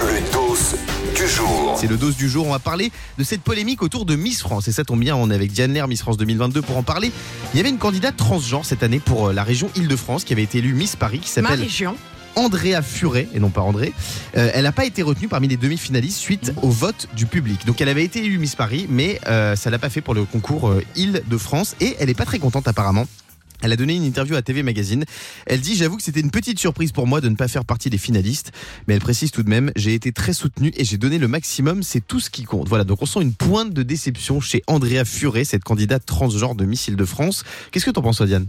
Le dos du jour. C'est le dose du jour. On va parler de cette polémique autour de Miss France. Et ça tombe bien, on est avec Diane Lair, Miss France 2022, pour en parler. Il y avait une candidate transgenre cette année pour euh, la région Île-de-France qui avait été élue Miss Paris, qui Ma s'appelle région. Andrea Furet, et non pas André. Euh, elle n'a pas été retenue parmi les demi-finalistes suite au vote du public. Donc elle avait été élue Miss Paris, mais euh, ça l'a pas fait pour le concours euh, Île-de-France. Et elle n'est pas très contente apparemment. Elle a donné une interview à TV Magazine. Elle dit J'avoue que c'était une petite surprise pour moi de ne pas faire partie des finalistes. Mais elle précise tout de même J'ai été très soutenue et j'ai donné le maximum, c'est tout ce qui compte. Voilà, donc on sent une pointe de déception chez Andrea Furet, cette candidate transgenre de Miss Île-de-France. Qu'est-ce que t'en penses, Diane?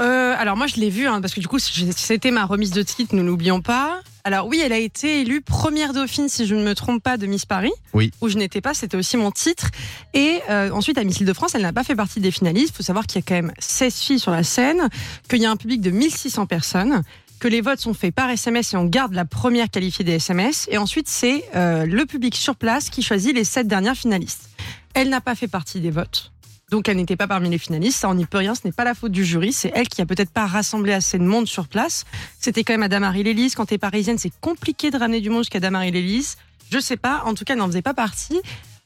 Euh, alors moi je l'ai vu hein, parce que du coup c'était ma remise de titre, nous n'oublions pas. Alors oui, elle a été élue première dauphine si je ne me trompe pas de Miss Paris. Oui. Où je n'étais pas, c'était aussi mon titre. Et euh, ensuite à Miss Île-de-France, elle n'a pas fait partie des finalistes. Il faut savoir qu'il y a quand même 16 filles sur la scène, qu'il y a un public de 1600 personnes. Que les votes sont faits par SMS et on garde la première qualifiée des SMS. Et ensuite, c'est euh, le public sur place qui choisit les sept dernières finalistes. Elle n'a pas fait partie des votes. Donc elle n'était pas parmi les finalistes, ça on n'y peut rien, ce n'est pas la faute du jury, c'est elle qui a peut-être pas rassemblé assez de monde sur place. C'était quand même à Damary-Lélise, quand t'es parisienne c'est compliqué de ramener du monde jusqu'à Damary-Lélise. Je sais pas, en tout cas elle n'en faisait pas partie.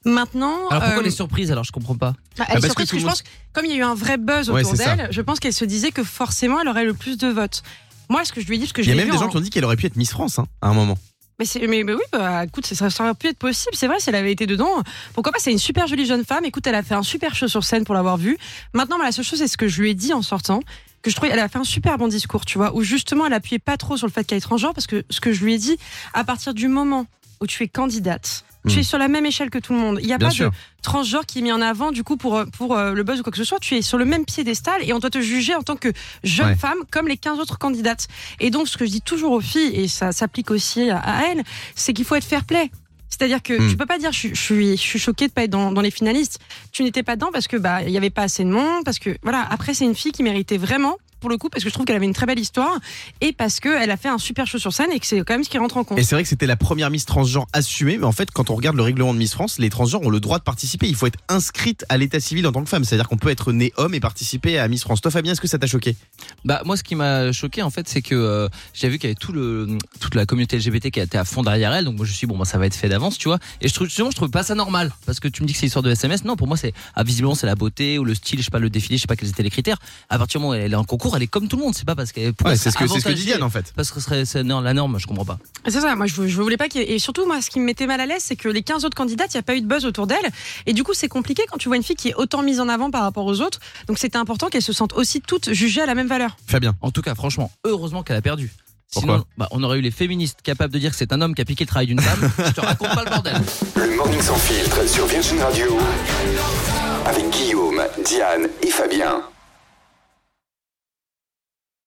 Maintenant, Alors pourquoi euh, les surprises Alors? Je comprends pas. bah, elle Ah, est parce surprise que je pense, que comme il y a eu un vrai buzz Ouais, autour d'elle, je pense qu'elle se disait que forcément elle aurait le plus de votes. Moi, ce que je lui ai dit, parce que Il je y a même vu des gens en- qui ont dit qu'elle aurait pu être Miss France hein, à un moment. Mais, mais, mais oui, bah, écoute, ça, aurait pu être possible. C'est vrai, si elle avait été dedans, pourquoi pas C'est une super jolie jeune femme. Écoute, elle a fait un super show sur scène pour l'avoir vue. Maintenant, moi, la seule chose, c'est ce que je lui ai dit en sortant. Que je trouvais, elle a fait un super bon discours, tu vois, où justement, elle appuyait pas trop sur le fait qu'elle est transgenre, parce que ce que je lui ai dit, à partir du moment où tu es candidate, tu Hmm. es sur la même échelle que tout le monde. Il n'y a Bien pas sûr. de transgenre qui est mis en avant, du coup, pour, euh, pour euh, le buzz ou quoi que ce soit. Tu es sur le même piédestal et on doit te juger en tant que jeune Ouais. femme comme les 15 autres candidates. Et donc, ce que je dis toujours aux filles, et ça s'applique aussi à, elles, c'est qu'il faut être fair play. C'est-à-dire que Hmm. tu peux pas dire je, suis- je suis je suis choquée de pas être dans, dans les finalistes. Tu n'étais pas dedans parce que bah il y avait pas assez de monde parce que voilà après c'est une fille qui méritait vraiment pour le coup parce que je trouve qu'elle avait une très belle histoire et parce que elle a fait un super show sur scène et que c'est quand même ce qui rentre en compte. Et c'est vrai que c'était la première Miss transgenre assumée, mais en fait, quand on regarde le règlement de Miss France, les transgenres ont le droit de participer. Il faut être inscrite à l'état civil en tant que femme. C'est-à-dire qu'on peut être né homme et participer à Miss France. Toi, Fabien, est-ce que ça t'a choqué? Bah moi ce qui m'a choqué en fait c'est que euh, j'ai vu qu'il y avait tout le toute la communauté LGBT qui était à fond derrière elle donc moi je me suis dit, bon bah ça va être fait d'avance tu vois et je trouve justement je trouve pas ça normal parce que tu me dis que c'est l'histoire de SMS non pour moi c'est ah, visiblement c'est la beauté ou le style je sais pas le défilé je sais pas quels étaient les critères à partir du moment où elle est en concours elle est comme tout le monde c'est pas parce qu'elle Ouais, c'est ce que, c'est ce que dit Diane en fait. parce que ce serait non, la norme je comprends pas C'est ça, moi je, je voulais pas qu'il y ait- Et surtout, moi ce qui me mettait mal à l'aise, c'est que les 15 autres candidates, il n'y a pas eu de buzz autour d'elle. Et du coup, c'est compliqué quand tu vois une fille qui est autant mise en avant par rapport aux autres. Donc c'était important qu'elles se sentent aussi toutes jugées à la même valeur. Fabien. en tout cas franchement heureusement qu'elle a perdu Pourquoi Sinon, bah, on aurait eu les féministes capables de dire que c'est un homme qui a piqué le travail d'une femme. je te raconte pas le bordel. Le morning sans filtre sur Virgin Radio. Avec Guillaume, Diane et Fabien.